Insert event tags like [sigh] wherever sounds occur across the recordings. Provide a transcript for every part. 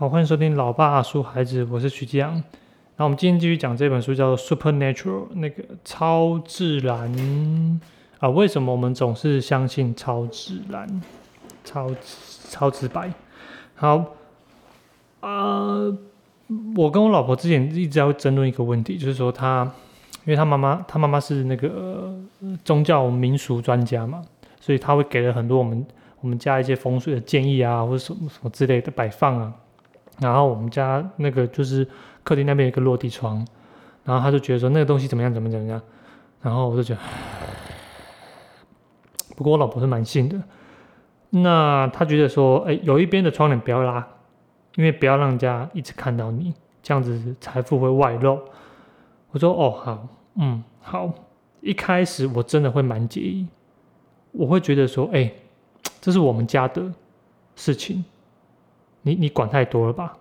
好，欢迎收听《老爸阿叔孩子》，我是徐吉阳。那我们今天继续讲这本书，叫做《Supernatural》，那个超自然啊？为什么我们总是相信超自然？超超直白。好，呃，我跟我老婆之前一直在争论一个问题，就是说她，因为她妈妈，她妈妈是那个宗教民俗专家嘛，所以她会给了很多我们我们家一些风水的建议啊，或者什么什么之类的摆放啊。然后我们家那个就是客厅那边有一个落地窗，然后他就觉得说那个东西怎么样怎么怎么样，然后我就觉得，[sighs] 不过我老婆是蛮信的，那他觉得说，哎，有一边的窗帘不要拉，因为不要让人家一直看到你，这样子财富会外露。我说哦好，嗯好，一开始我真的会蛮介意，我会觉得说，哎，这是我们家的事情。你你管太多了吧？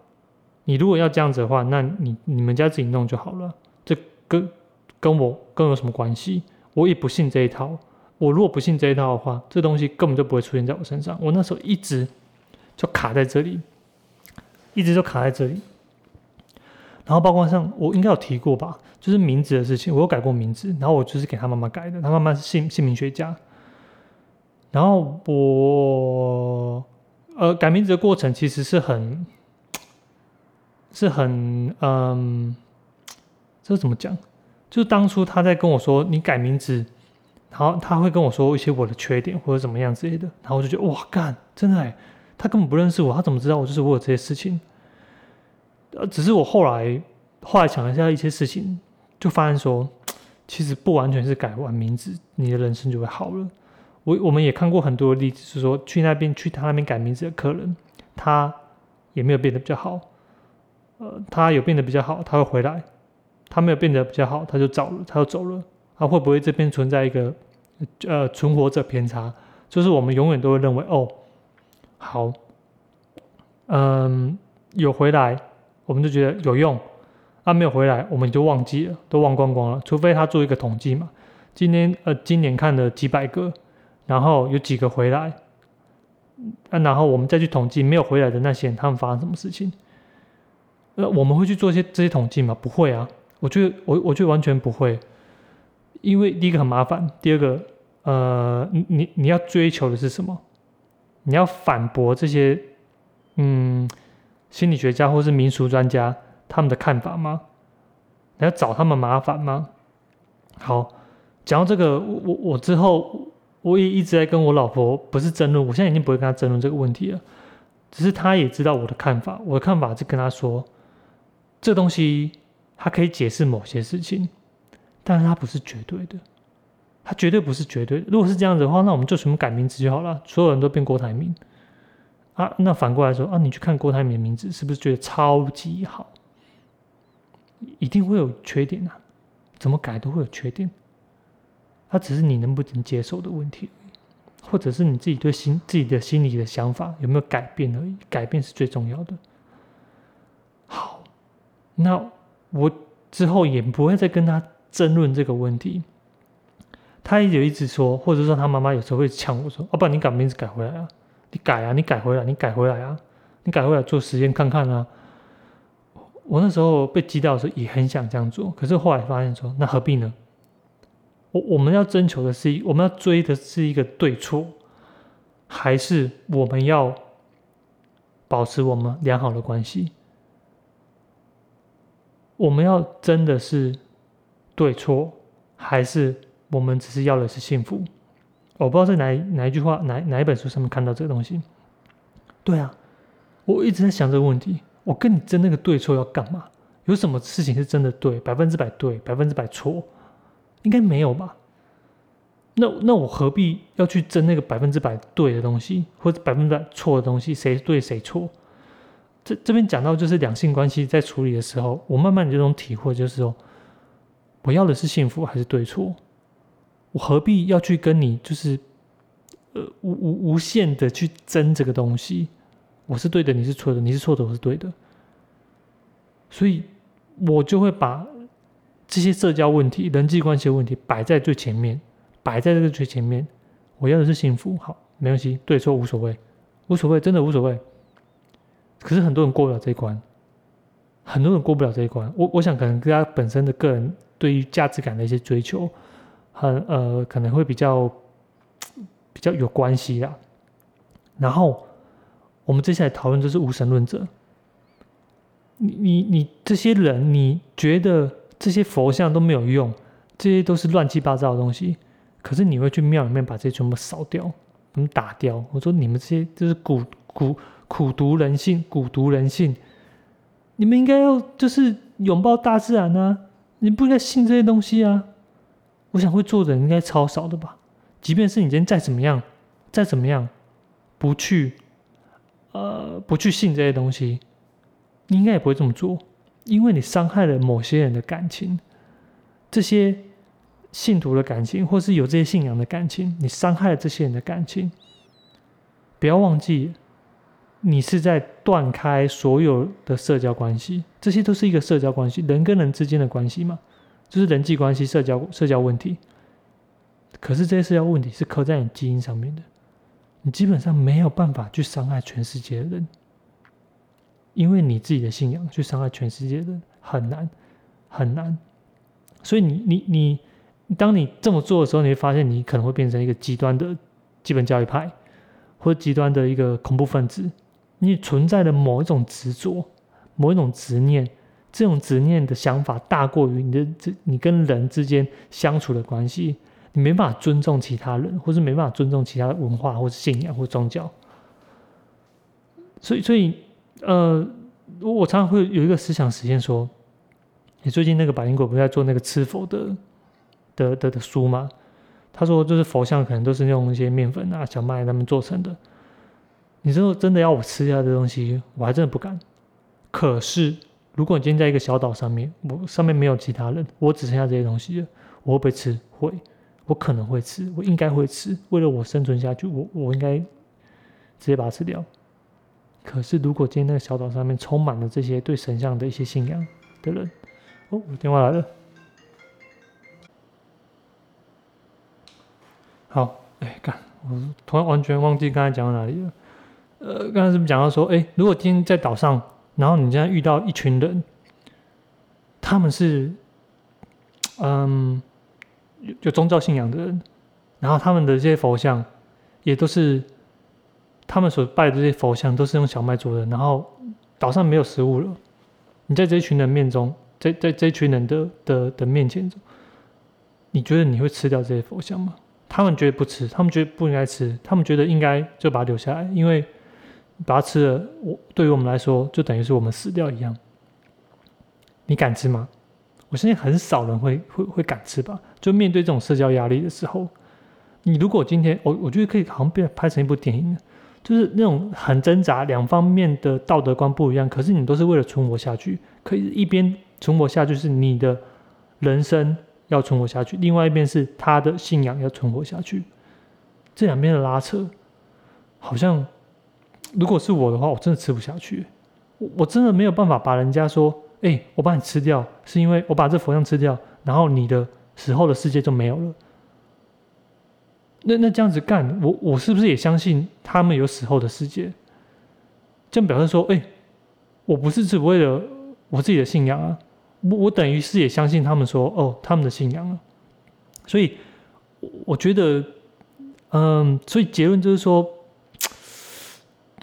你如果要这样子的话，那你你们家自己弄就好了。这跟跟我跟有什么关系？我也不信这一套。我如果不信这一套的话，这东西根本就不会出现在我身上。我那时候一直就卡在这里，一直就卡在这里。然后包括像我应该有提过吧，就是名字的事情，我有改过名字，然后我就是给他妈妈改的。他妈妈是姓姓名学家，然后我。呃，改名字的过程其实是很，是很，嗯，这怎么讲？就是当初他在跟我说你改名字，然后他会跟我说一些我的缺点或者怎么样之类的，然后我就觉得哇，干，真的哎，他根本不认识我，他怎么知道我就是我有这些事情？呃，只是我后来后来想了一下一些事情，就发现说，其实不完全是改完名字，你的人生就会好了。我我们也看过很多例子，是说去那边去他那边改名字的客人，他也没有变得比较好。呃，他有变得比较好，他会回来；他没有变得比较好，他就走了，他就走了。他会不会这边存在一个呃存活者偏差？就是我们永远都会认为哦，好，嗯，有回来，我们就觉得有用；他没有回来，我们就忘记了，都忘光光了。除非他做一个统计嘛，今天呃今年看了几百个。然后有几个回来，啊，然后我们再去统计没有回来的那些人，他们发生什么事情？呃，我们会去做一些这些统计吗？不会啊，我觉得我我觉得完全不会，因为第一个很麻烦，第二个，呃，你你你要追求的是什么？你要反驳这些，嗯，心理学家或是民俗专家他们的看法吗？你要找他们麻烦吗？好，讲到这个，我我之后。我也一直在跟我老婆不是争论，我现在已经不会跟她争论这个问题了。只是她也知道我的看法，我的看法是跟她说，这东西它可以解释某些事情，但是它不是绝对的，它绝对不是绝对。如果是这样子的话，那我们就全部改名字就好了，所有人都变郭台铭啊。那反过来说啊，你去看郭台铭的名字，是不是觉得超级好？一定会有缺点啊，怎么改都会有缺点。它只是你能不能接受的问题，或者是你自己对心自己的心里的想法有没有改变而已。改变是最重要的。好，那我之后也不会再跟他争论这个问题。他也有一直说，或者说他妈妈有时候会呛我说：“阿爸，你改名字改回来啊？你改啊？你改回来？你改回来啊？你改回来做实验看看啊？”我那时候被激到的时候也很想这样做，可是后来发现说，那何必呢？我我们要征求的是，我们要追的是一个对错，还是我们要保持我们良好的关系？我们要真的是对错，还是我们只是要的是幸福？我不知道在哪哪一句话、哪哪一本书上面看到这个东西。对啊，我一直在想这个问题。我跟你争那个对错要干嘛？有什么事情是真的对，百分之百对，百分之百错？应该没有吧？那那我何必要去争那个百分之百对的东西，或者百分之百错的东西？谁对谁错？这这边讲到就是两性关系在处理的时候，我慢慢的这种体会就是说，我要的是幸福还是对错？我何必要去跟你就是呃无无无限的去争这个东西？我是对的，你是错的，你是错的，我是对的，所以我就会把。这些社交问题、人际关系的问题摆在最前面，摆在这个最前面。我要的是幸福，好，没关系，对错无所谓，无所谓，真的无所谓。可是很多人过不了这一关，很多人过不了这一关。我我想可能跟他本身的个人对于价值感的一些追求，很呃可能会比较比较有关系啦。然后我们接下来讨论就是无神论者。你你你这些人，你觉得这些佛像都没有用，这些都是乱七八糟的东西，可是你会去庙里面把这些全部扫掉，们打掉。我说你们这些就是苦苦苦毒人性，蛊毒人性。你们应该要就是拥抱大自然啊，你不应该信这些东西啊。我想会做的人应该超少的吧？即便是你今天再怎么样，再怎么样，不去呃不去信这些东西。你应该也不会这么做，因为你伤害了某些人的感情，这些信徒的感情，或是有这些信仰的感情，你伤害了这些人的感情。不要忘记，你是在断开所有的社交关系，这些都是一个社交关系，人跟人之间的关系嘛，就是人际关系、社交社交问题。可是这些社交问题是刻在你基因上面的，你基本上没有办法去伤害全世界的人。因为你自己的信仰去伤害全世界的很难很难，所以你你你，当你这么做的时候，你会发现你可能会变成一个极端的基本教育派，或极端的一个恐怖分子。你存在的某一种执着，某一种执念，这种执念的想法大过于你的这你跟人之间相处的关系，你没办法尊重其他人，或是没办法尊重其他的文化，或是信仰或宗教。所以所以。呃，我常常会有一个思想实验，说，你最近那个百灵果不是在做那个吃佛的的的的书吗？他说，就是佛像可能都是用一些面粉啊、小麦他们做成的。你说真的要我吃下这东西，我还真的不敢。可是，如果你今天在一个小岛上面，我上面没有其他人，我只剩下这些东西了，我会不会吃？会，我可能会吃，我应该会吃。为了我生存下去，我我应该直接把它吃掉。可是，如果今天那个小岛上面充满了这些对神像的一些信仰的人，哦，我电话来了。好，哎，干，我突然完全忘记刚才讲到哪里了。呃，刚才是不是讲到说，哎，如果今天在岛上，然后你现在遇到一群人，他们是，嗯，有有宗教信仰的人，然后他们的这些佛像也都是。他们所拜的这些佛像都是用小麦做的，然后岛上没有食物了。你在这一群人面中，在在这一群人的的的面前中，你觉得你会吃掉这些佛像吗？他们觉得不吃，他们觉得不应该吃，他们觉得应该就把它留下来，因为把它吃了，我对于我们来说就等于是我们死掉一样。你敢吃吗？我相信很少人会会会敢吃吧。就面对这种社交压力的时候，你如果今天，我我觉得可以好像被拍成一部电影。就是那种很挣扎，两方面的道德观不一样，可是你都是为了存活下去。可以一边存活下去是你的人生要存活下去，另外一边是他的信仰要存活下去。这两边的拉扯，好像如果是我的话，我真的吃不下去。我我真的没有办法把人家说，哎，我把你吃掉，是因为我把这佛像吃掉，然后你的死后的世界就没有了。那那这样子干，我我是不是也相信他们有死后的世界？这样表示说，哎，我不是只为了我自己的信仰啊，我我等于是也相信他们说，哦，他们的信仰啊。所以我觉得，嗯，所以结论就是说，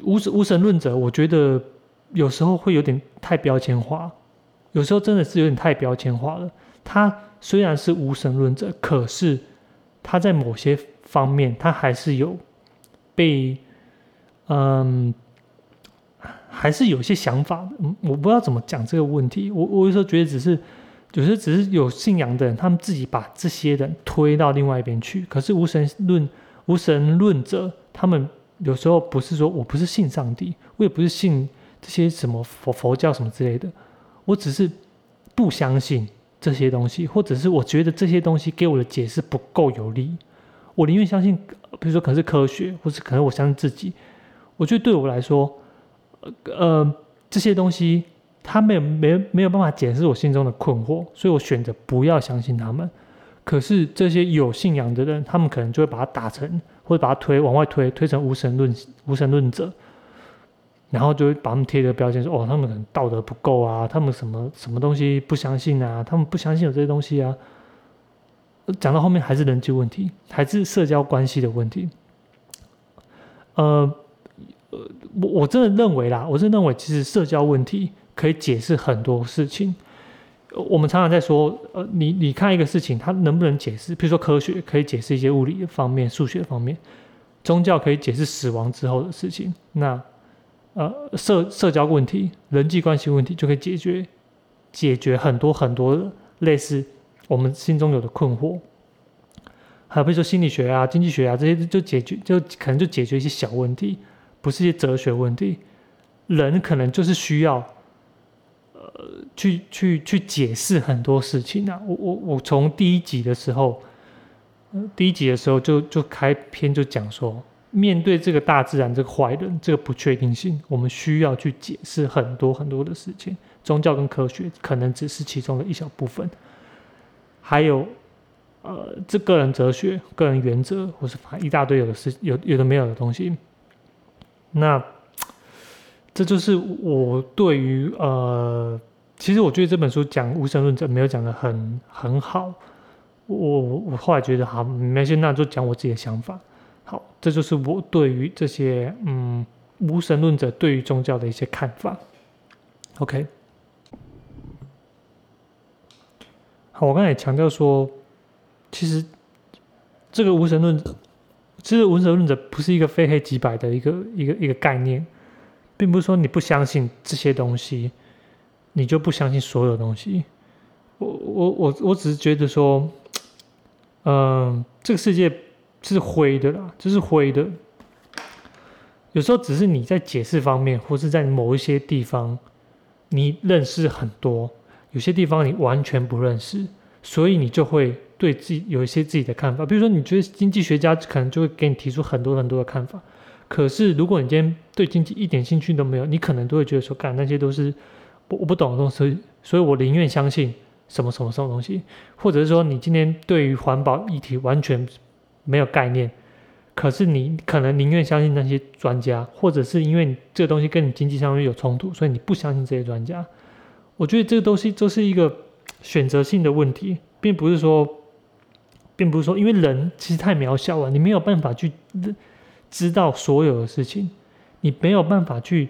无神无神论者，我觉得有时候会有点太标签化，有时候真的是有点太标签化了。他虽然是无神论者，可是他在某些。方面，他还是有被，嗯，还是有些想法。嗯，我不知道怎么讲这个问题。我我有时候觉得，只是有时候只是有信仰的人，他们自己把这些人推到另外一边去。可是无神论无神论者，他们有时候不是说我不是信上帝，我也不是信这些什么佛佛教什么之类的，我只是不相信这些东西，或者是我觉得这些东西给我的解释不够有力。我宁愿相信，比如说可能是科学，或是可能我相信自己。我觉得对我来说，呃，这些东西他没有没没有办法解释我心中的困惑，所以我选择不要相信他们。可是这些有信仰的人，他们可能就会把它打成，或者把它推往外推，推成无神论无神论者。然后就会把他们贴一个标签说，哦，他们可能道德不够啊，他们什么什么东西不相信啊，他们不相信有这些东西啊。讲到后面还是人际问题，还是社交关系的问题。呃，呃，我我真的认为啦，我真认为其实社交问题可以解释很多事情。我们常常在说，呃，你你看一个事情，它能不能解释？比如说科学可以解释一些物理方面、数学方面，宗教可以解释死亡之后的事情。那呃，社社交问题、人际关系问题就可以解决，解决很多很多类似我们心中有的困惑。还比如说心理学啊、经济学啊这些，就解决就可能就解决一些小问题，不是一些哲学问题。人可能就是需要，呃，去去去解释很多事情啊。我我我从第一集的时候，第一集的时候就就开篇就讲说。面对这个大自然这个坏人这个不确定性，我们需要去解释很多很多的事情。宗教跟科学可能只是其中的一小部分，还有呃，这个人哲学、个人原则，或是一大堆有的事有有的没有的东西。那这就是我对于呃，其实我觉得这本书讲无神论者没有讲的很很好。我我后来觉得好，没事，那就讲我自己的想法。好，这就是我对于这些嗯无神论者对于宗教的一些看法。OK，好，我刚才也强调说，其实这个无神论，其实无神论者不是一个非黑即白的一个一个一个概念，并不是说你不相信这些东西，你就不相信所有东西。我我我我只是觉得说，嗯，这个世界。是灰的啦，这是灰的。有时候只是你在解释方面，或是在某一些地方，你认识很多，有些地方你完全不认识，所以你就会对自己有一些自己的看法。比如说，你觉得经济学家可能就会给你提出很多很多的看法，可是如果你今天对经济一点兴趣都没有，你可能都会觉得说，干那些都是我我不懂的东西，所以我宁愿相信什么什么什么东西，或者是说，你今天对于环保议题完全。没有概念，可是你可能宁愿相信那些专家，或者是因为这个东西跟你经济上面有冲突，所以你不相信这些专家。我觉得这个东西都是一个选择性的问题，并不是说，并不是说，因为人其实太渺小了，你没有办法去知道所有的事情，你没有办法去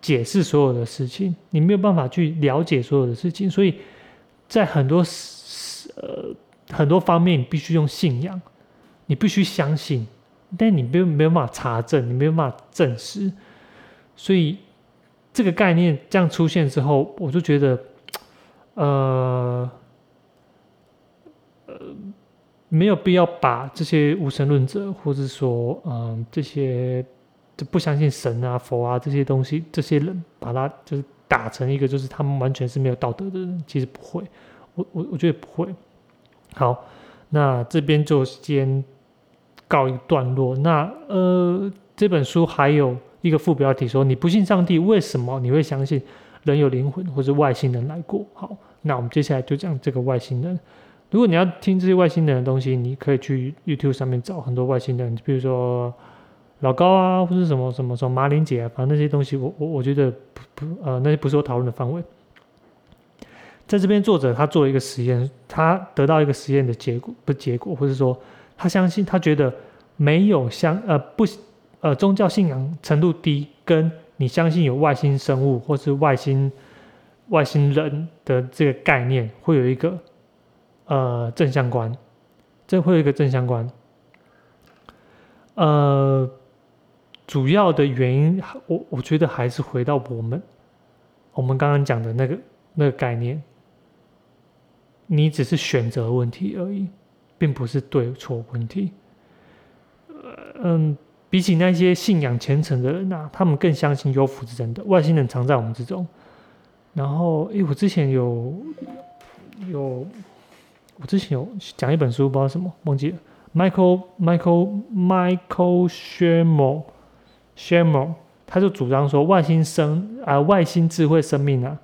解释所有的事情，你没有办法去了解所有的事情，所以在很多呃很多方面，你必须用信仰。你必须相信，但你没有没有办法查证，你没有办法证实，所以这个概念这样出现之后，我就觉得，呃，呃，没有必要把这些无神论者，或者说，嗯，这些就不相信神啊、佛啊这些东西，这些人，把他就是打成一个，就是他们完全是没有道德的人，其实不会，我我我觉得不会。好，那这边就先。告一段落。那呃，这本书还有一个副标题说：“你不信上帝，为什么你会相信人有灵魂或是外星人来过？”好，那我们接下来就讲这个外星人。如果你要听这些外星人的东西，你可以去 YouTube 上面找很多外星人，比如说老高啊，或者什么什么什么马林姐啊，反正那些东西，我我我觉得不不呃，那些不是我讨论的范围。在这边，作者他做了一个实验，他得到一个实验的结果，不结果，或者说。他相信，他觉得没有相呃不呃宗教信仰程度低，跟你相信有外星生物或是外星外星人的这个概念会有一个呃正相关，这会有一个正相关。呃，主要的原因，我我觉得还是回到我们我们刚刚讲的那个那个概念，你只是选择问题而已。并不是对错问题，嗯，比起那些信仰虔诚的人呐，他们更相信有福之人的外星人藏在我们之中。然后，诶，我之前有有，我之前有讲一本书，不知道什么忘记了，Michael Michael Michael Shermer Shermer，他就主张说外星生啊，外星智慧生命啊，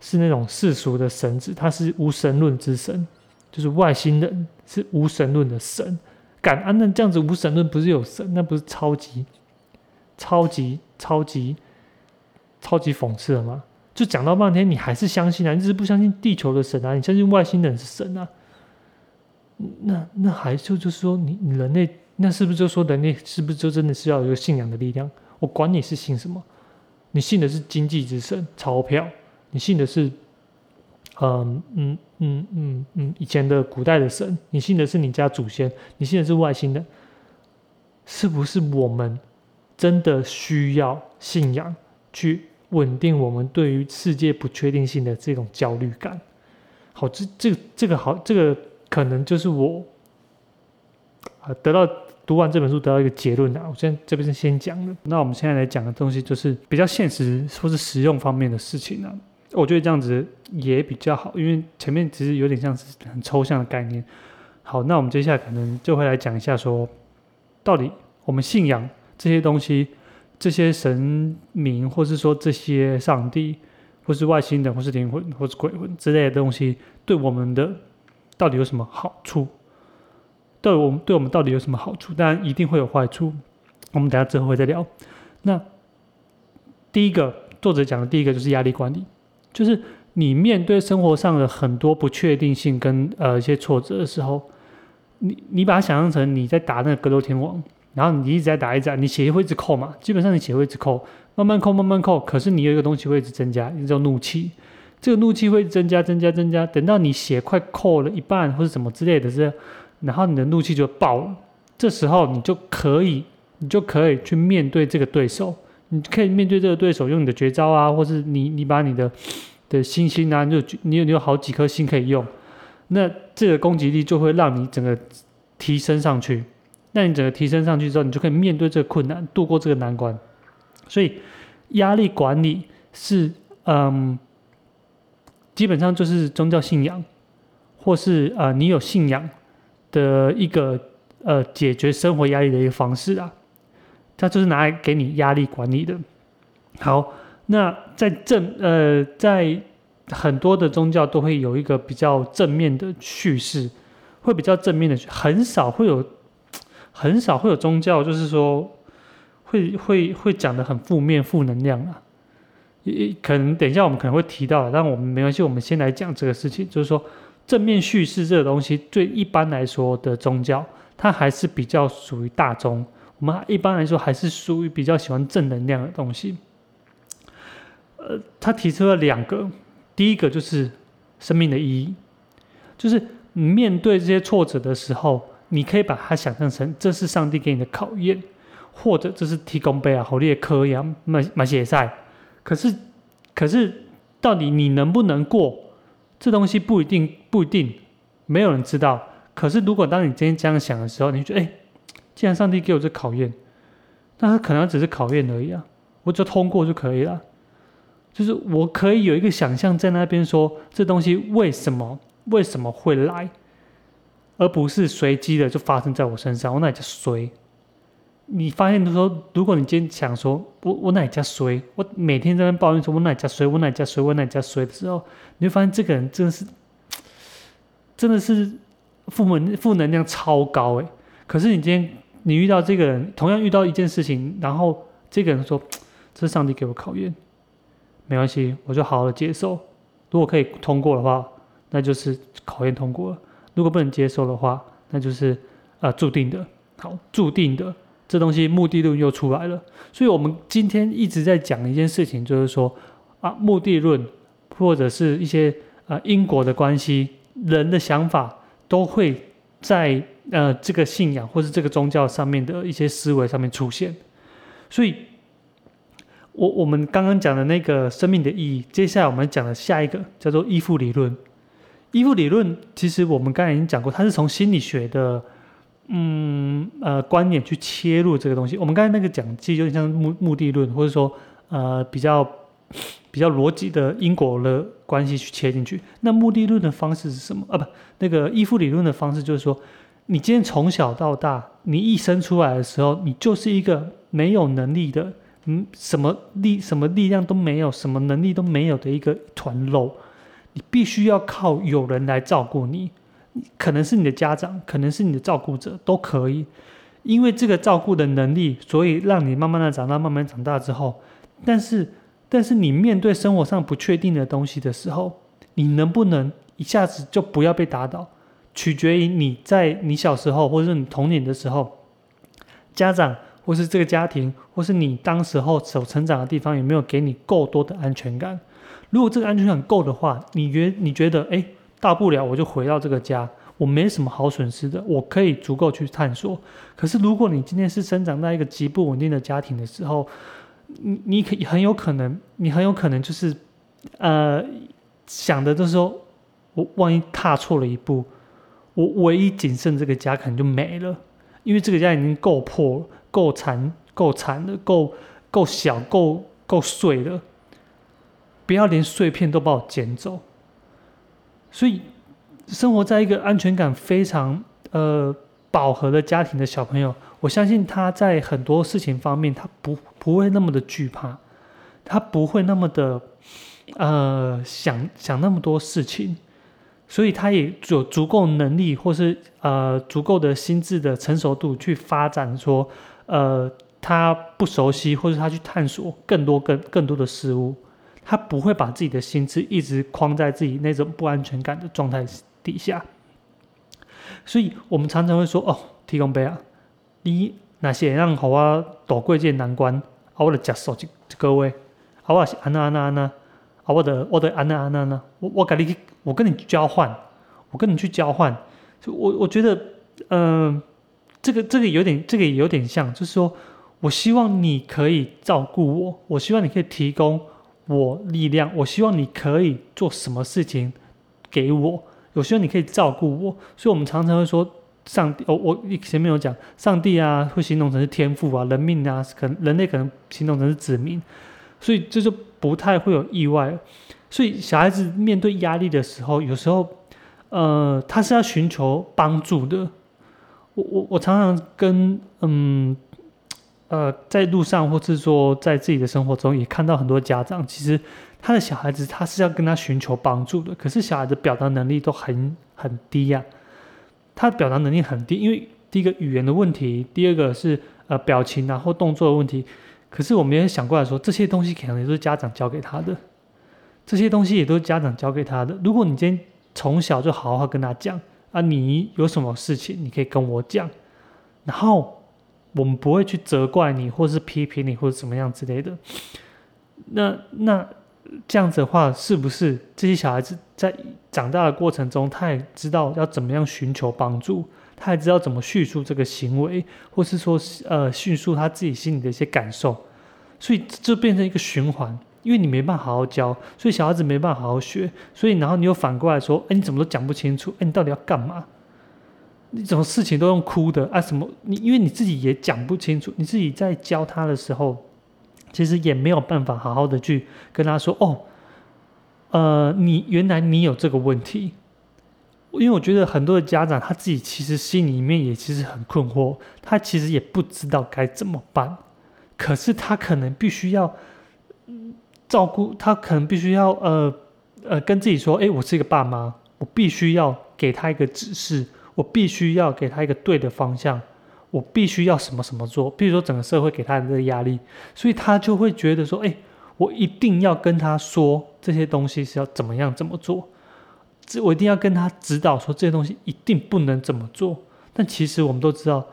是那种世俗的神子，他是无神论之神。就是外星人是无神论的神，感恩那这样子无神论不是有神，那不是超级、超级、超级超级讽刺了吗？就讲到半天，你还是相信啊？你只是不相信地球的神啊？你相信外星人是神啊？那那还就就是说，你你人类那是不是就说人类是不是就真的是要有一个信仰的力量？我管你是信什么，你信的是经济之神钞票，你信的是，嗯嗯嗯嗯嗯以前的古代的神，你信的是你家祖先，你信的是外星的，是不是我们真的需要信仰去稳定我们对于世界不确定性的这种焦虑感？好，这这这个好这个。可能就是我啊，得到读完这本书得到一个结论啊。我现在这边是先讲的，那我们现在来讲的东西就是比较现实或是实用方面的事情啊。我觉得这样子也比较好，因为前面其实有点像是很抽象的概念。好，那我们接下来可能就会来讲一下，说到底我们信仰这些东西，这些神明，或是说这些上帝，或是外星人，或是灵魂，或是鬼魂之类的东西，对我们的。到底有什么好处？对我们对我们到底有什么好处？当然一定会有坏处。我们等下之后会再聊。那第一个作者讲的第一个就是压力管理，就是你面对生活上的很多不确定性跟呃一些挫折的时候，你你把它想象成你在打那个格斗天王，然后你一直在打一直，你血会一直扣嘛，基本上你血会一直扣，慢慢扣慢慢扣，可是你有一个东西会一直增加，叫怒气。这个怒气会增加、增加、增加，等到你血快扣了一半或者什么之类的，是，然后你的怒气就爆了。这时候你就可以，你就可以去面对这个对手，你可以面对这个对手，用你的绝招啊，或是你你把你的的星星啊，就你有你有好几颗星可以用，那这个攻击力就会让你整个提升上去。那你整个提升上去之后，你就可以面对这个困难，度过这个难关。所以压力管理是嗯。基本上就是宗教信仰，或是呃你有信仰的一个呃解决生活压力的一个方式啊，它就是拿来给你压力管理的。好，那在正呃在很多的宗教都会有一个比较正面的叙事，会比较正面的，很少会有 [tsk] 很少会有宗教就是说会会会讲的很负面负能量啊。可能等一下我们可能会提到，但我们没关系，我们先来讲这个事情。就是说，正面叙事这个东西，对一般来说的宗教，它还是比较属于大宗。我们一般来说还是属于比较喜欢正能量的东西。呃，他提出了两个，第一个就是生命的意义，就是你面对这些挫折的时候，你可以把它想象成这是上帝给你的考验，或者这是提供杯啊，好烈科一样，买买血赛。可是，可是，到底你能不能过？这东西不一定，不一定，没有人知道。可是，如果当你今天这样想的时候，你就觉得，哎，既然上帝给我这考验，那他可能只是考验而已啊，我只要通过就可以了。就是我可以有一个想象在那边说，这东西为什么为什么会来，而不是随机的就发生在我身上，我那叫随。你发现就说，如果你今天想说，我我哪家衰，我每天在那抱怨说，我哪家衰，我哪家衰，我哪家衰的时候，你会发现这个人真的是，真的是负能负能量超高诶。可是你今天你遇到这个人，同样遇到一件事情，然后这个人说，[tsk] 这是上帝给我考验，没关系，我就好好的接受。如果可以通过的话，那就是考验通过了；如果不能接受的话，那就是呃注定的，好，注定的。这东西目的论又出来了，所以我们今天一直在讲一件事情，就是说啊，目的论或者是一些呃因果的关系，人的想法都会在呃这个信仰或是这个宗教上面的一些思维上面出现。所以，我我们刚刚讲的那个生命的意义，接下来我们讲的下一个叫做依附理论。依附理论其实我们刚才已经讲过，它是从心理学的。嗯呃，观点去切入这个东西，我们刚才那个讲其实有点像目目的论，或者说呃比较比较逻辑的因果的关系去切进去。那目的论的方式是什么啊？不，那个依附理论的方式就是说，你今天从小到大，你一生出来的时候，你就是一个没有能力的，嗯，什么力什么力量都没有，什么能力都没有的一个团肉，你必须要靠有人来照顾你。可能是你的家长，可能是你的照顾者，都可以。因为这个照顾的能力，所以让你慢慢的长大，慢慢长大之后，但是但是你面对生活上不确定的东西的时候，你能不能一下子就不要被打倒，取决于你在你小时候或者是你童年的时候，家长或是这个家庭或是你当时候所成长的地方有没有给你够多的安全感。如果这个安全感够的话，你觉你觉得哎，大不了我就回到这个家。我没什么好损失的，我可以足够去探索。可是，如果你今天是生长在一个极不稳定的家庭的时候，你你可很有可能，你很有可能就是，呃，想的就是说，我万一踏错了一步，我唯一仅剩这个家可能就没了，因为这个家已经够破、够残、够残了，够够小、够够碎了，不要连碎片都把我捡走，所以。生活在一个安全感非常呃饱和的家庭的小朋友，我相信他在很多事情方面，他不不会那么的惧怕，他不会那么的呃想想那么多事情，所以他也有足够能力或是呃足够的心智的成熟度去发展说呃他不熟悉或是他去探索更多更更多的事物，他不会把自己的心智一直框在自己那种不安全感的状态。底下，所以我们常常会说：“哦，提供杯啊，你那些让好啊躲过这难关，啊，我的接受这各位，啊，我是安娜安娜安娜，啊，我的我的安娜安娜呢，我我跟你我跟你交换，我跟你去交换，就我我觉得，嗯，这个这个有点这个也有点像，就是说我希望你可以照顾我，我希望你可以提供我力量，我希望你可以做什么事情给我。”有时候你可以照顾我，所以我们常常会说，上帝，我我前面有讲，上帝啊会形容成是天赋啊，人命啊，可能人类可能形容成是子民，所以这就不太会有意外。所以小孩子面对压力的时候，有时候，呃，他是要寻求帮助的。我我我常常跟嗯。呃，在路上，或是说在自己的生活中，也看到很多家长，其实他的小孩子他是要跟他寻求帮助的，可是小孩子表达能力都很很低呀。他表达能力很低，因为第一个语言的问题，第二个是呃表情然后动作的问题。可是我们也想过来说，这些东西可能也是家长教给他的，这些东西也都是家长教给他的。如果你今天从小就好好跟他讲啊，你有什么事情你可以跟我讲，然后。我们不会去责怪你，或是批评你，或者怎么样之类的。那那这样子的话，是不是这些小孩子在长大的过程中，他也知道要怎么样寻求帮助，他还知道怎么叙述这个行为，或是说呃叙述他自己心里的一些感受，所以就变成一个循环。因为你没办法好好教，所以小孩子没办法好好学，所以然后你又反过来说，哎，你怎么都讲不清楚？哎，你到底要干嘛？你什么事情都用哭的啊？什么？你因为你自己也讲不清楚，你自己在教他的时候，其实也没有办法好好的去跟他说哦，呃，你原来你有这个问题。因为我觉得很多的家长他自己其实心里面也其实很困惑，他其实也不知道该怎么办，可是他可能必须要照顾他，可能必须要呃呃跟自己说，哎，我是一个爸妈，我必须要给他一个指示。我必须要给他一个对的方向，我必须要什么什么做。比如说，整个社会给他的这个压力，所以他就会觉得说：“哎，我一定要跟他说这些东西是要怎么样怎么做，这我一定要跟他指导说这些东西一定不能怎么做。”但其实我们都知道，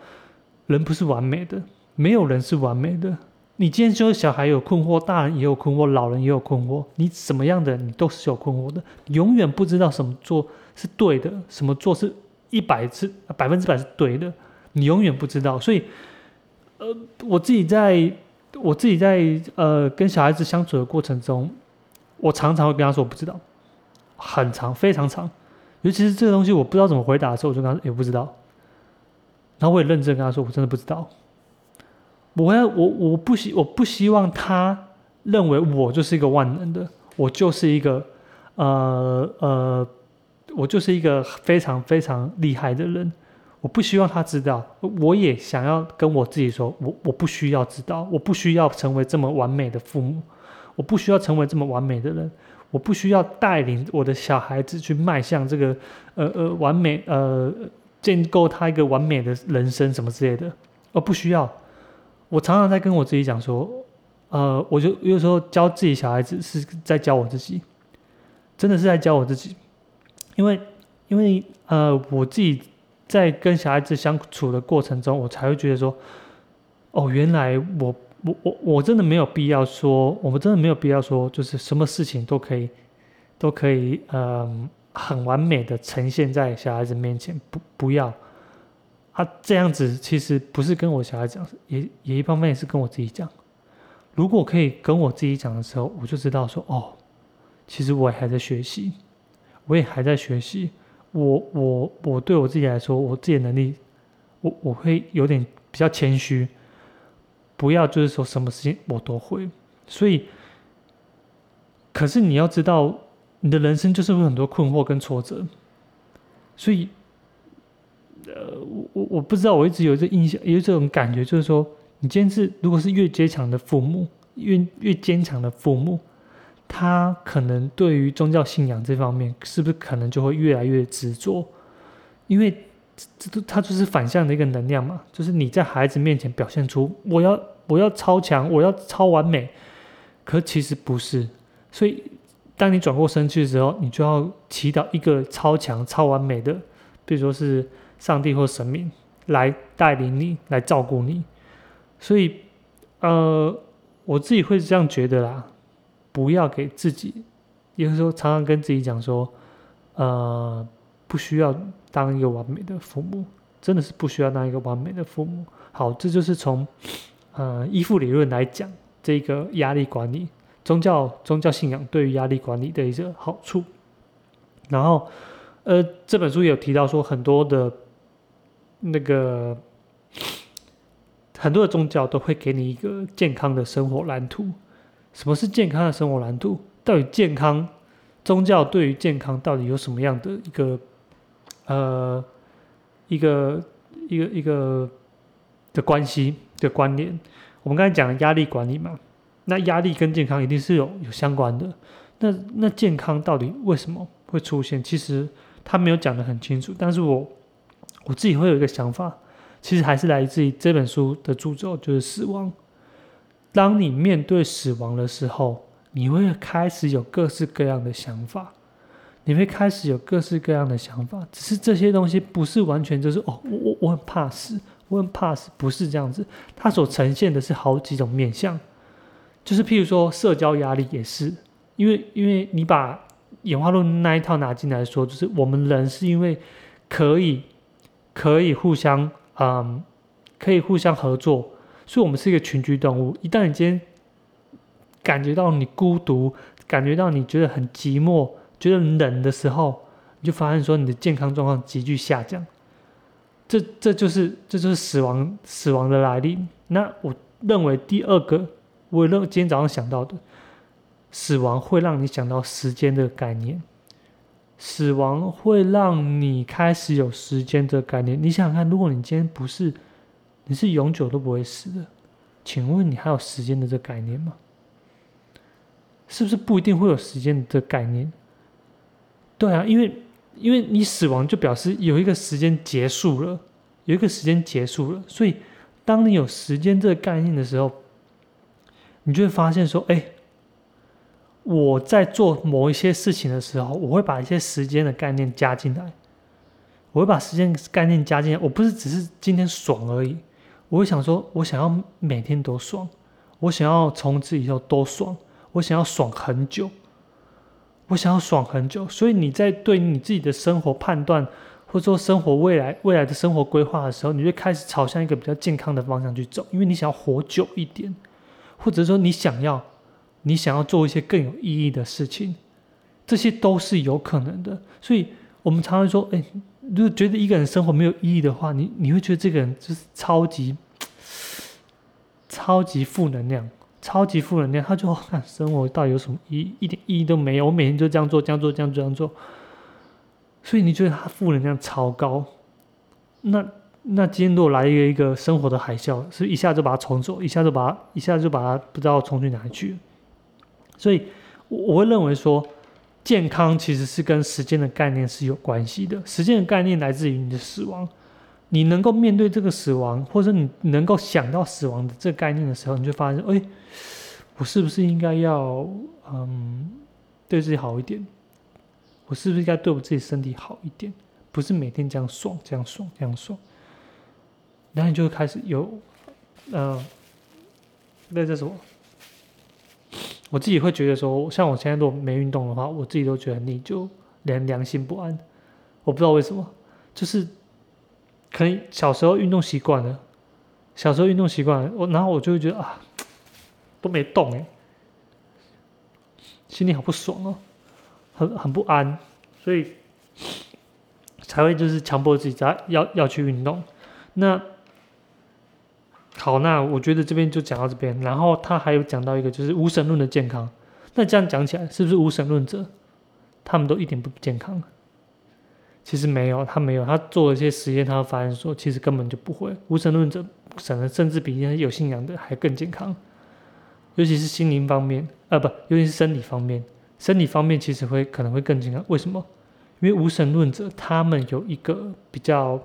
人不是完美的，没有人是完美的。你今天说小孩有困惑，大人也有困惑，老人也有困惑，你什么样的你都是有困惑的，永远不知道什么做是对的，什么做是。一百次百分之百是对的，你永远不知道。所以，呃，我自己在我自己在呃跟小孩子相处的过程中，我常常会跟他说我不知道，很长非常长。尤其是这个东西我不知道怎么回答的时候，我就跟他也不知道。然后我也认真跟他说，我真的不知道。我要我我不希我不希望他认为我就是一个万能的，我就是一个呃呃。我就是一个非常非常厉害的人，我不希望他知道，我也想要跟我自己说，我我不需要知道，我不需要成为这么完美的父母，我不需要成为这么完美的人，我不需要带领我的小孩子去迈向这个呃呃完美呃建构他一个完美的人生什么之类的，我不需要。我常常在跟我自己讲说，呃，我就有时候教自己小孩子是在教我自己，真的是在教我自己，因为因为呃，我自己在跟小孩子相处的过程中，我才会觉得说，哦，原来我我我我真的没有必要说，我们真的没有必要说，就是什么事情都可以都可以，嗯，很完美的呈现在小孩子面前，不不要。他这样子其实不是跟我小孩讲，也也一方面也是跟我自己讲。如果可以跟我自己讲的时候，我就知道说，哦，其实我还在学习，我也还在学习。我我我对我自己来说，我自己的能力，我我会有点比较谦虚，不要就是说什么事情我都会。所以，可是你要知道，你的人生就是有很多困惑跟挫折，所以。呃，我我我不知道，我一直有这印象，有这种感觉，就是说，你今天是如果是越坚强的父母，越越坚强的父母，他可能对于宗教信仰这方面，是不是可能就会越来越执着？因为这都，它就是反向的一个能量嘛，就是你在孩子面前表现出我要我要超强，我要超完美，可其实不是。所以，当你转过身去的时候，你就要祈祷一个超强、超完美的，比如说是。上帝或神明来带领你，来照顾你，所以，呃，我自己会这样觉得啦，不要给自己，有时候常常跟自己讲说，呃，不需要当一个完美的父母，真的是不需要当一个完美的父母。好，这就是从呃依附理论来讲，这个压力管理，宗教宗教信仰对于压力管理的一个好处。然后，呃，这本书也有提到说很多的。那个 [sniffs] 很多的宗教都会给你一个健康的生活蓝图。什么是健康的生活蓝图？到底健康宗教对于健康到底有什么样的一个呃一个一个一个的关系的关联？我们刚才讲压力管理嘛，那压力跟健康一定是有有相关的。那那健康到底为什么会出现？其实他没有讲的很清楚，但是我。我自己会有一个想法，其实还是来自于这本书的著作，就是死亡。当你面对死亡的时候，你会开始有各式各样的想法，你会开始有各式各样的想法。只是这些东西不是完全就是哦，我我我很怕死，我很怕死，不是这样子。它所呈现的是好几种面相，就是譬如说社交压力也是，因为因为你把演化论那一套拿进来说，就是我们人是因为可以。可以互相，嗯，可以互相合作，所以，我们是一个群居动物。一旦你今天感觉到你孤独，感觉到你觉得很寂寞，觉得冷的时候，你就发现说你的健康状况急剧下降。这，这就是，这就是死亡，死亡的来历。那我认为第二个，我认今天早上想到的，死亡会让你想到时间的概念。死亡会让你开始有时间的概念。你想想看，如果你今天不是，你是永久都不会死的，请问你还有时间的这概念吗？是不是不一定会有时间的概念？对啊，因为因为你死亡就表示有一个时间结束了，有一个时间结束了，所以当你有时间这个概念的时候，你就会发现说，哎。我在做某一些事情的时候，我会把一些时间的概念加进来。我会把时间概念加进来，我不是只是今天爽而已。我会想说，我想要每天都爽，我想要从此以后都爽，我想要爽很久，我想要爽很久。所以你在对你自己的生活判断，或者说生活未来未来的生活规划的时候，你就开始朝向一个比较健康的方向去走，因为你想要活久一点，或者说你想要。你想要做一些更有意义的事情，这些都是有可能的。所以，我们常常说，哎，如果觉得一个人生活没有意义的话，你你会觉得这个人就是超级、[tsk] 超级负能量，超级负能量。他就看生活到底有什么意？一点意义都没有。我每天就这样做，这样做，这样做这样做。所以你觉得他负能量超高？那那今天如果来一个一个生活的海啸，是一下就把他冲走，一下就把他一下就把他不知道冲去哪里去。所以，我我会认为说，健康其实是跟时间的概念是有关系的。时间的概念来自于你的死亡，你能够面对这个死亡，或者你能够想到死亡的这个概念的时候，你就发现，哎，我是不是应该要嗯对自己好一点？我是不是应该对我自己身体好一点？不是每天这样爽，这样爽，这样爽。然后你就会开始有，嗯，那叫什么？我自己会觉得说，像我现在如果没运动的话，我自己都觉得你就连良心不安。我不知道为什么，就是可能小时候运动习惯了，小时候运动习惯了，我然后我就会觉得啊，都没动哎，心里好不爽哦，很很不安，所以才会就是强迫自己在要要去运动。那好，那我觉得这边就讲到这边，然后他还有讲到一个就是无神论的健康。那这样讲起来，是不是无神论者他们都一点不健康？其实没有，他没有，他做了一些实验，他发现说，其实根本就不会。无神论者甚至甚至比那些有信仰的还更健康，尤其是心灵方面，啊不，尤其是生理方面，生理方面其实会可能会更健康。为什么？因为无神论者他们有一个比较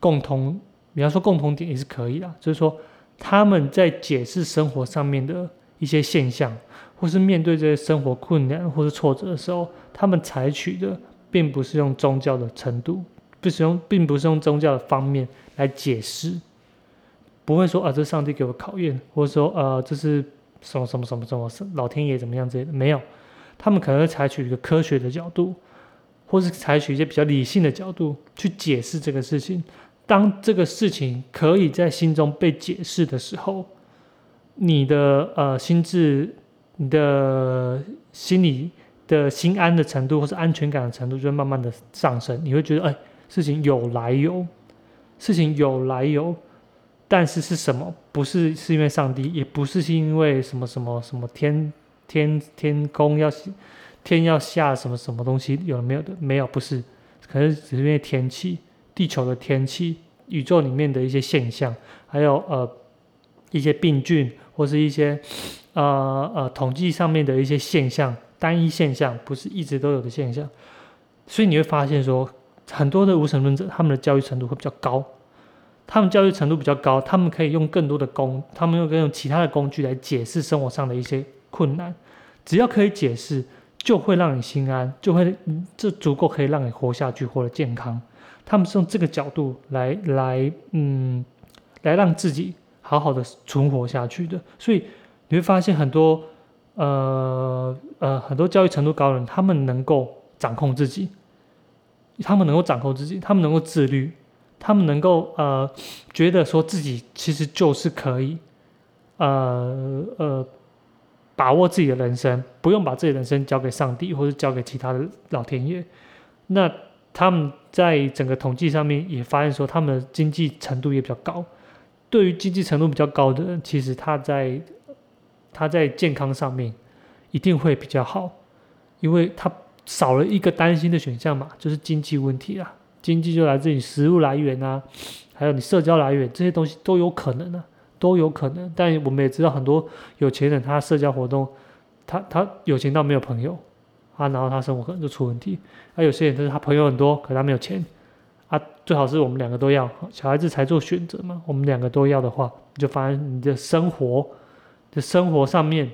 共同。比方说共同点也是可以的，就是说他们在解释生活上面的一些现象，或是面对这些生活困难或是挫折的时候，他们采取的并不是用宗教的程度，不是用，并不是用宗教的方面来解释，不会说啊，这上帝给我考验，或者说呃，这是什么什么什么什么，老天爷怎么样之类的，没有，他们可能会采取一个科学的角度，或是采取一些比较理性的角度去解释这个事情。当这个事情可以在心中被解释的时候，你的呃心智、你的心理的心安的程度，或是安全感的程度，就会慢慢的上升。你会觉得，哎，事情有来由，事情有来由，但是是什么？不是是因为上帝，也不是是因为什么什么什么天天天空要天要下什么什么东西，有没有的？没有，不是，可能只是因为天气。地球的天气、宇宙里面的一些现象，还有呃一些病菌或是一些呃呃统计上面的一些现象，单一现象不是一直都有的现象，所以你会发现说，很多的无神论者他们的教育程度会比较高，他们教育程度比较高，他们可以用更多的工，他们用用其他的工具来解释生活上的一些困难，只要可以解释，就会让你心安，就会这足够可以让你活下去，或者健康。他们是用这个角度来来嗯，来让自己好好的存活下去的，所以你会发现很多呃呃很多教育程度高的人，他们能够掌控自己，他们能够掌控自己，他们能够自律，他们能够呃觉得说自己其实就是可以呃呃把握自己的人生，不用把自己的人生交给上帝或者交给其他的老天爷，那。他们在整个统计上面也发现说，他们的经济程度也比较高。对于经济程度比较高的人，其实他在他在健康上面一定会比较好，因为他少了一个担心的选项嘛，就是经济问题啊。经济就来自于食物来源啊，还有你社交来源这些东西都有可能啊，都有可能。但我们也知道很多有钱人，他社交活动，他他有钱到没有朋友。啊，然后他生活可能就出问题。啊，有些人就是他朋友很多，可他没有钱。啊，最好是我们两个都要，小孩子才做选择嘛。我们两个都要的话，你就发现你的生活的生活上面，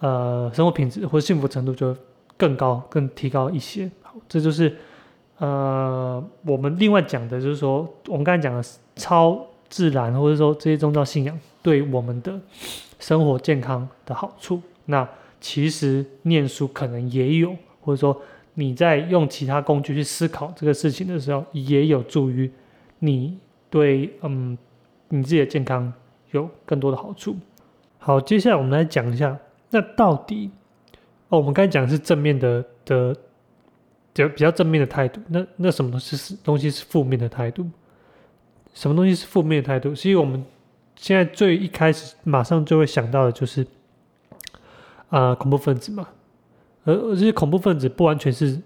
呃，生活品质或幸福程度就更高、更提高一些。好，这就是呃，我们另外讲的就是说，我们刚才讲的超自然或者说这些宗教信仰对我们的生活健康的好处。那其实念书可能也有，或者说你在用其他工具去思考这个事情的时候，也有助于你对嗯你自己的健康有更多的好处。好，接下来我们来讲一下，那到底哦，我们刚才讲的是正面的的，就比较正面的态度。那那什么东西是东西是负面的态度？什么东西是负面的态度？其实我们现在最一开始马上就会想到的就是。啊，恐怖分子嘛，而这些恐怖分子不完全是，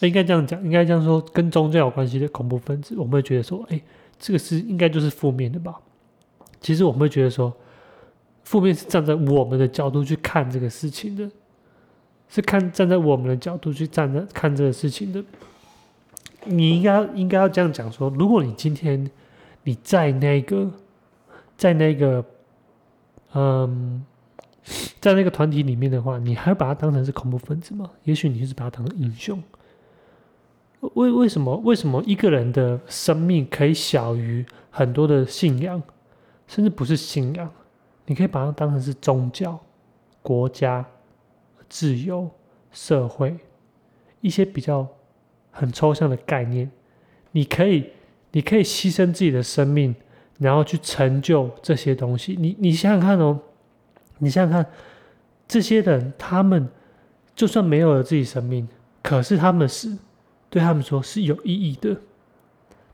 应该这样讲，应该这样说，跟宗教有关系的恐怖分子，我们会觉得说，哎，这个是应该就是负面的吧？其实我们会觉得说，负面是站在我们的角度去看这个事情的，是看站在我们的角度去站在看这个事情的。你应该应该要这样讲说，如果你今天你在那个在那个。嗯，在那个团体里面的话，你还把他当成是恐怖分子吗？也许你就是把他当成英雄。为为什么为什么一个人的生命可以小于很多的信仰，甚至不是信仰？你可以把它当成是宗教、国家、自由、社会一些比较很抽象的概念。你可以你可以牺牲自己的生命，然后去成就这些东西。你你想想看哦，你想想看，这些人他们就算没有了自己生命，可是他们的死。对他们说是有意义的，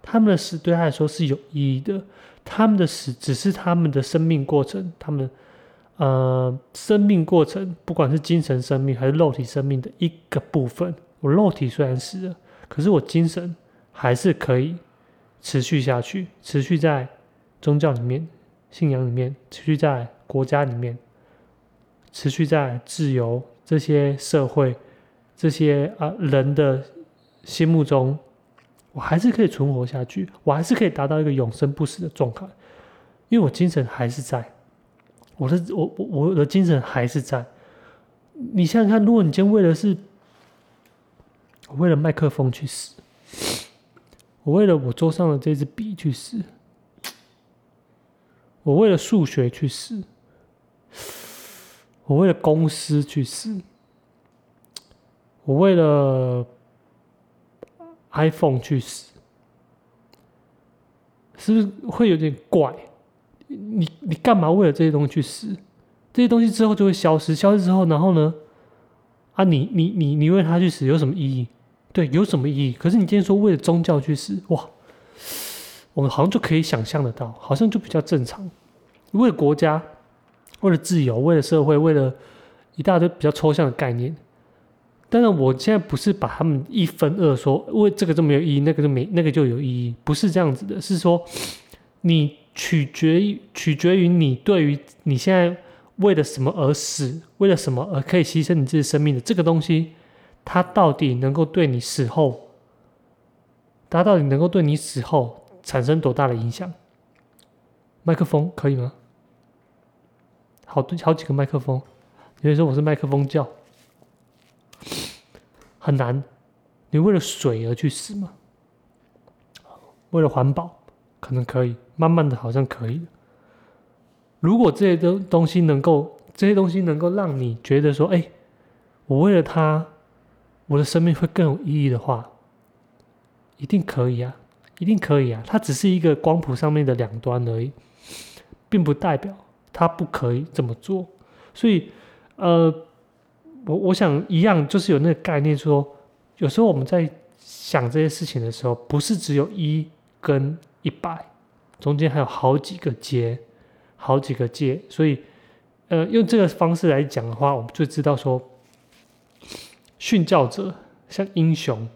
他们的死对他来说是有意义的，他们的死只是他们的生命过程，他们呃生命过程，不管是精神生命还是肉体生命的一个部分。我肉体虽然死了，可是我精神还是可以持续下去，持续在宗教里面、信仰里面，持续在国家里面，持续在自由这些社会这些啊人的。心目中，我还是可以存活下去，我还是可以达到一个永生不死的状态，因为我精神还是在，我的我我我的精神还是在。你想想看，如果你今天为了是，我为了麦克风去死，我为了我桌上的这支笔去死，我为了数学去死，我为了公司去死，我为了。iPhone 去死，是不是会有点怪？你你干嘛为了这些东西去死？这些东西之后就会消失，消失之后，然后呢？啊，你你你你为他去死有什么意义？对，有什么意义？可是你今天说为了宗教去死，哇，我们好像就可以想象得到，好像就比较正常。为了国家，为了自由，为了社会，为了一大堆比较抽象的概念。但是我现在不是把他们一分二说，为这个就没有意义，那个就没那个就有意义，不是这样子的，是说你取决于取决于你对于你现在为了什么而死，为了什么而可以牺牲你自己生命的这个东西，它到底能够对你死后，它到底能够对你死后产生多大的影响？麦克风可以吗？好多好几个麦克风，有人说我是麦克风教。很难，你为了水而去死吗？为了环保，可能可以，慢慢的好像可以。如果这些东东西能够，这些东西能够让你觉得说，哎，我为了它，我的生命会更有意义的话，一定可以啊，一定可以啊。它只是一个光谱上面的两端而已，并不代表它不可以这么做。所以，呃。我我想一样，就是有那个概念，说有时候我们在想这些事情的时候，不是只有一跟一百，中间还有好几个阶，好几个阶。所以，呃，用这个方式来讲的话，我们就知道说，殉教者像英雄，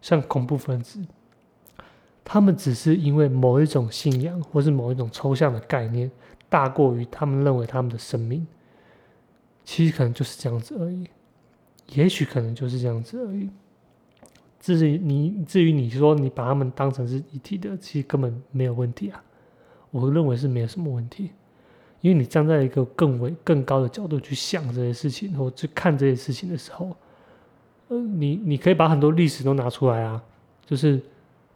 像恐怖分子，他们只是因为某一种信仰，或是某一种抽象的概念，大过于他们认为他们的生命。其实可能就是这样子而已，也许可能就是这样子而已。至于你，至于你说你把他们当成是一体的，其实根本没有问题啊。我认为是没有什么问题，因为你站在一个更为更高的角度去想这些事情，或去看这些事情的时候，呃，你你可以把很多历史都拿出来啊。就是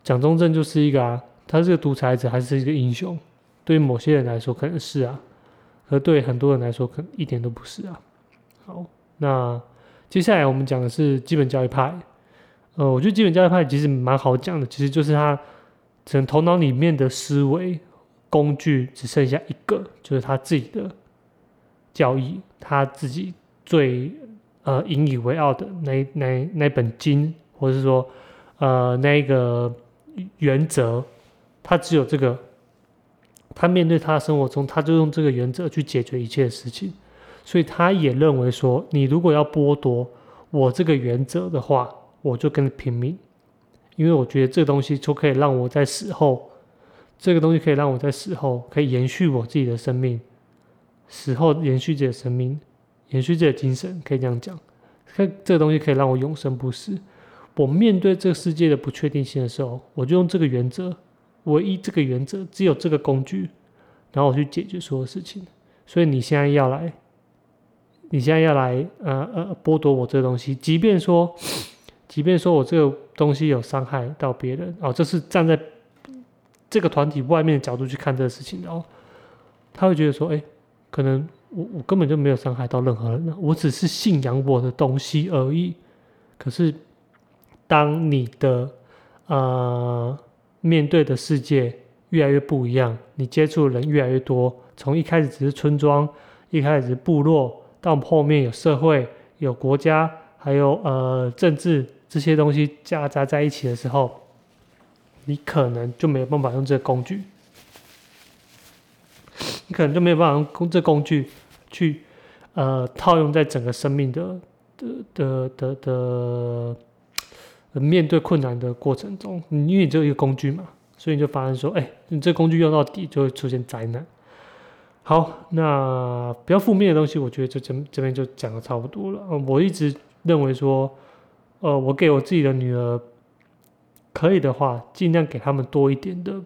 蒋中正就是一个啊，他是个独裁者还是一个英雄？对于某些人来说，可能是啊。而对很多人来说，可能一点都不是啊。好，那接下来我们讲的是基本教育派。呃，我觉得基本教育派其实蛮好讲的，其实就是他整头脑里面的思维工具只剩下一个，就是他自己的教义，他自己最呃引以为傲的那那那本经，或者是说呃那个原则，他只有这个。他面对他的生活中，他就用这个原则去解决一切事情，所以他也认为说，你如果要剥夺我这个原则的话，我就跟你拼命，因为我觉得这个东西就可以让我在死后，这个东西可以让我在死后可以延续我自己的生命，死后延续自己的生命，延续自己的精神，可以这样讲，这这个东西可以让我永生不死。我面对这个世界的不确定性的时候，我就用这个原则。唯一这个原则只有这个工具，然后我去解决所有事情。所以你现在要来，你现在要来，呃呃，剥夺我这个东西，即便说，[sniffs] 即便说我这个东西有伤害到别人，哦，这是站在这个团体外面的角度去看这个事情，然后他会觉得说，哎，可能我我根本就没有伤害到任何人，我只是信仰我的东西而已。可是，当你的呃面对的世界越来越不一样，你接触的人越来越多，从一开始只是村庄，一开始是部落。到后面有社会、有国家，还有呃政治这些东西夹杂在一起的时候，你可能就没有办法用这工具，你可能就没有办法用工这工具去呃套用在整个生命的的的的的面对困难的过程中，因为你只有一个工具嘛，所以你就发现说，哎，你这工具用到底就会出现灾难。好，那比较负面的东西，我觉得就这这边就讲的差不多了。我一直认为说，呃，我给我自己的女儿，可以的话，尽量给他们多一点的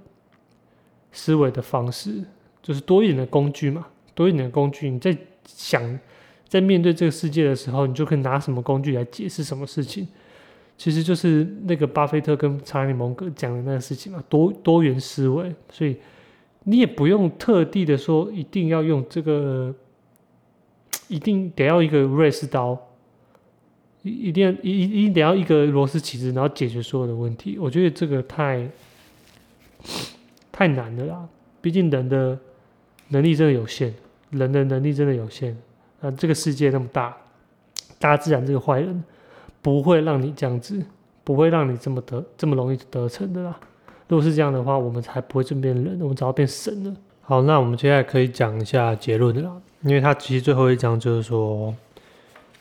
思维的方式，就是多一点的工具嘛，多一点的工具。你在想，在面对这个世界的时候，你就可以拿什么工具来解释什么事情。其实就是那个巴菲特跟查理蒙格讲的那个事情嘛，多多元思维，所以。你也不用特地的说一定要用这个，一定得要一个瑞士刀，一一定要一一定得要一个螺丝起子，然后解决所有的问题。我觉得这个太太难了啦，毕竟人的能力真的有限，人的能力真的有限。啊，这个世界那么大，大自然这个坏人不会让你这样子，不会让你这么得这么容易得逞的啦。如果是这样的话，我们才不会变人，我们只要变神了。好，那我们接下来可以讲一下结论了，因为他其实最后一章就是说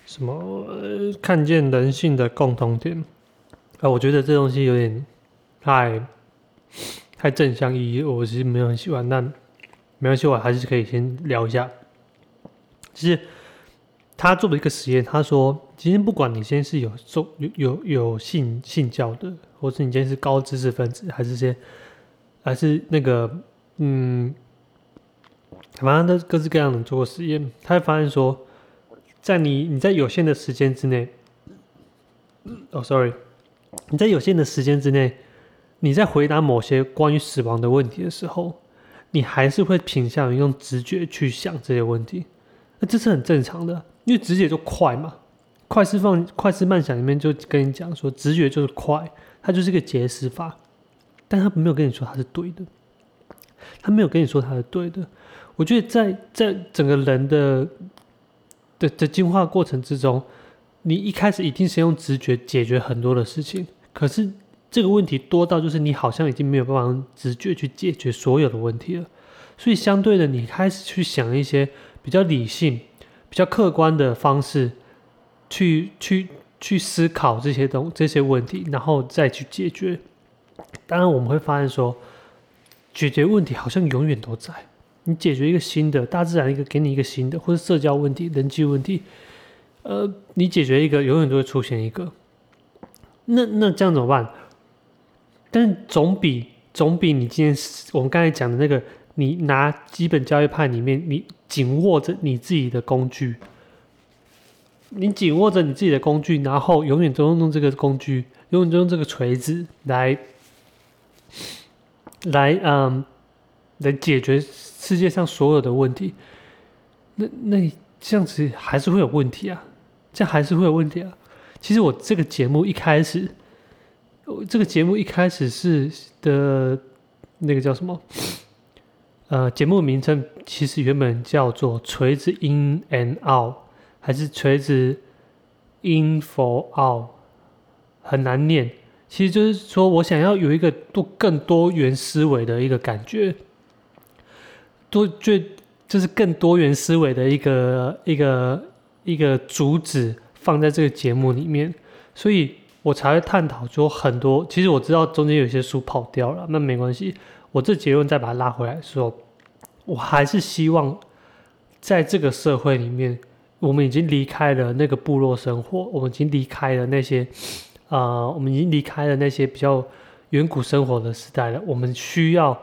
什么看见人性的共同点啊，我觉得这东西有点太太正向意义，我其实没有很喜欢，但没关系，我还是可以先聊一下。其实他做了一个实验，他说，今天不管你先是有受有有有信信教的。或是你今天是高知识分子，还是些，还是那个，嗯，反正都各式各样的做过实验，他会发现说，在你你在有限的时间之内，哦，sorry，你在有限的时间之内，你在回答某些关于死亡的问题的时候，你还是会倾向于用直觉去想这些问题，那这是很正常的，因为直觉就快嘛，快思放快思慢想里面就跟你讲说，直觉就是快。它就是个节食法，但他没有跟你说它是对的，他没有跟你说它是对的。我觉得在在整个人的的的进化过程之中，你一开始一定是用直觉解决很多的事情，可是这个问题多到就是你好像已经没有办法用直觉去解决所有的问题了。所以相对的，你开始去想一些比较理性、比较客观的方式去去。去思考这些东这些问题，然后再去解决。当然，我们会发现说，解决问题好像永远都在。你解决一个新的，大自然一个给你一个新的，或者社交问题、人际问题，呃，你解决一个，永远都会出现一个。那那这样怎么办？但总比总比你今天我们刚才讲的那个，你拿基本教育派里面，你紧握着你自己的工具。你紧握着你自己的工具，然后永远都用这个工具，永远都用这个锤子来，来，嗯，来解决世界上所有的问题。那那这样子还是会有问题啊，这样还是会有问题啊。其实我这个节目一开始，这个节目一开始是的，那个叫什么？呃，节目名称其实原本叫做《锤子 In and Out》。还是锤子 in for out 很难念，其实就是说我想要有一个多更多元思维的一个感觉，多最就是更多元思维的一个一个一个主旨放在这个节目里面，所以我才会探讨说很多。其实我知道中间有些书跑掉了，那没关系，我这结论再把它拉回来，说我还是希望在这个社会里面。我们已经离开了那个部落生活，我们已经离开了那些，呃，我们已经离开了那些比较远古生活的时代了。我们需要，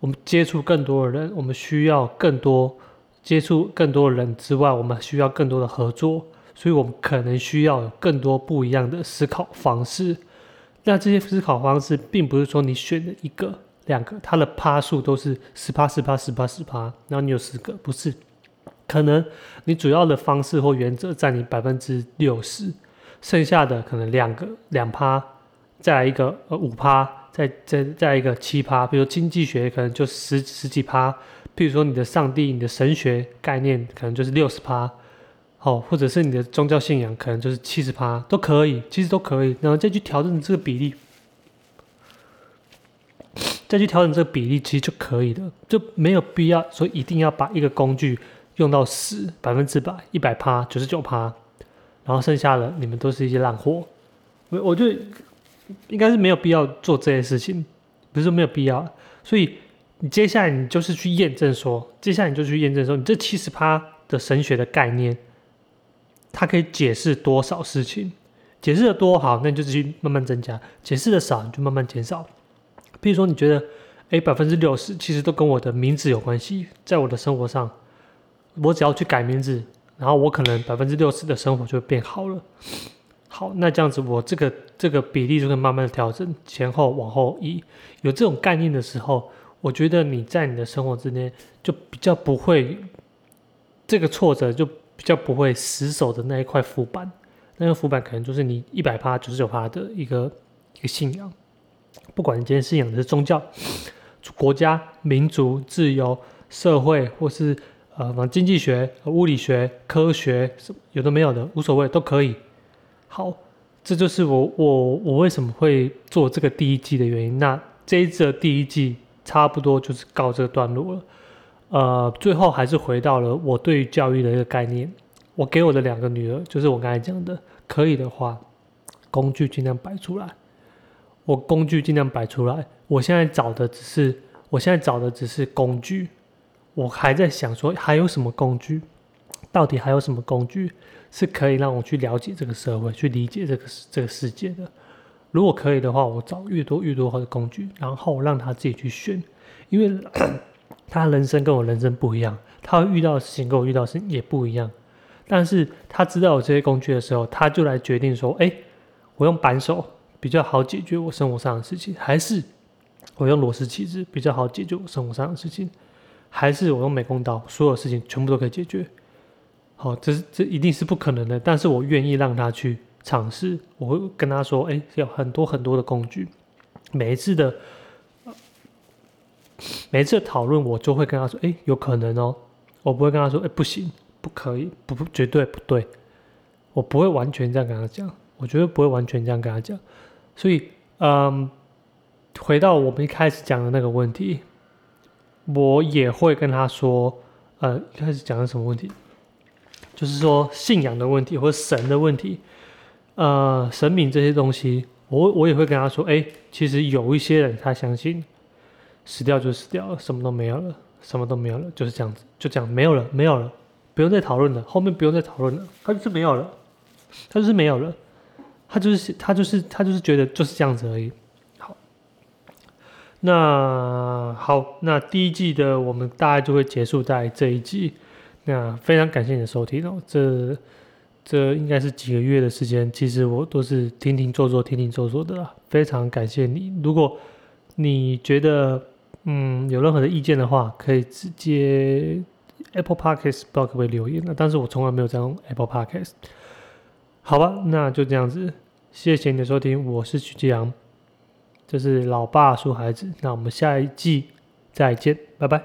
我们接触更多的人，我们需要更多接触更多人之外，我们需要更多的合作，所以我们可能需要有更多不一样的思考方式。那这些思考方式，并不是说你选了一个、两个，它的趴数都是十趴、十趴、十趴、十趴，然后你有十个，不是。可能你主要的方式或原则占你百分之六十，剩下的可能两个、两趴，再来一个呃五趴，再再再来一个七趴。比如经济学可能就十十几趴，譬如说你的上帝、你的神学概念可能就是六十趴。好，或者是你的宗教信仰可能就是七十趴都可以，其实都可以，然后再去调整这个比例，再去调整这个比例，其实就可以了，就没有必要说一定要把一个工具用到死百分之百、一百趴、九十九趴，然后剩下的你们都是一些烂货。我我就应该是没有必要做这些事情，不是说没有必要，所以你接下来你就是去验证说，接下来你就去验证说，你这七十趴的神学的概念。它可以解释多少事情？解释的多好，那你就继续慢慢增加；解释的少，你就慢慢减少。比如说，你觉得，哎，百分之六十其实都跟我的名字有关系，在我的生活上，我只要去改名字，然后我可能百分之六十的生活就会变好了。好，那这样子，我这个这个比例就可以慢慢的调整，前后往后移。有这种概念的时候，我觉得你在你的生活之间就比较不会这个挫折就。比较不会死守的那一块浮板，那个浮板可能就是你一百趴、九十九趴的一个一个信仰。不管你今天信仰的是宗教、国家、民族、自由、社会，或是呃，往经济学、物理学、科学什么，有的没有的无所谓，都可以。好，这就是我我我为什么会做这个第一季的原因。那这一次的第一季差不多就是告这个段落了。呃，最后还是回到了我对教育的一个概念。我给我的两个女儿，就是我刚才讲的，可以的话，工具尽量摆出来。我工具尽量摆出来。我现在找的只是，我现在找的只是工具。我还在想说，还有什么工具？到底还有什么工具是可以让我去了解这个社会，去理解这个这个世界的？如果可以的话，我找越多越多的工具，然后让他自己去选，因为。[clears throat] 他人生跟我人生不一样，他会遇到的事情跟我遇到的事情也不一样。但是他知道有这些工具的时候，他就来决定说：，哎，我用扳手比较好解决我生活上的事情，还是我用螺丝起子比较好解决我生活上的事情，还是我用美工刀，所有事情全部都可以解决？好，这这一定是不可能的。但是我愿意让他去尝试。我会跟他说：，哎，有很多很多的工具，每一次的。每一次讨论，我就会跟他说：“哎，有可能哦。”我不会跟他说：“哎，不行，不可以，不不，绝对不对。”我不会完全这样跟他讲，我绝对不会完全这样跟他讲。所以，嗯，回到我们一开始讲的那个问题，我也会跟他说：“呃，一开始讲的什么问题？就是说信仰的问题或神的问题，呃，神明这些东西，我我也会跟他说：哎，其实有一些人他相信。”死掉就死掉了，什么都没有了，什么都没有了，就是这样子，就这样没有了，没有了，不用再讨论了，后面不用再讨论了，他就是没有了，他就是没有了，他就是他就是他就是觉得就是这样子而已。好，那好，那第一季的我们大概就会结束在这一集。那非常感谢你的收听哦，这这应该是几个月的时间，其实我都是停停做做，停停做做的，非常感谢你。如果你觉得。嗯，有任何的意见的话，可以直接 Apple Podcast 不知道可不可以留言呢？但是我从来没有在用 Apple Podcast。好吧，那就这样子，谢谢你的收听，我是徐继阳，这是老爸说孩子，那我们下一季再见，拜拜。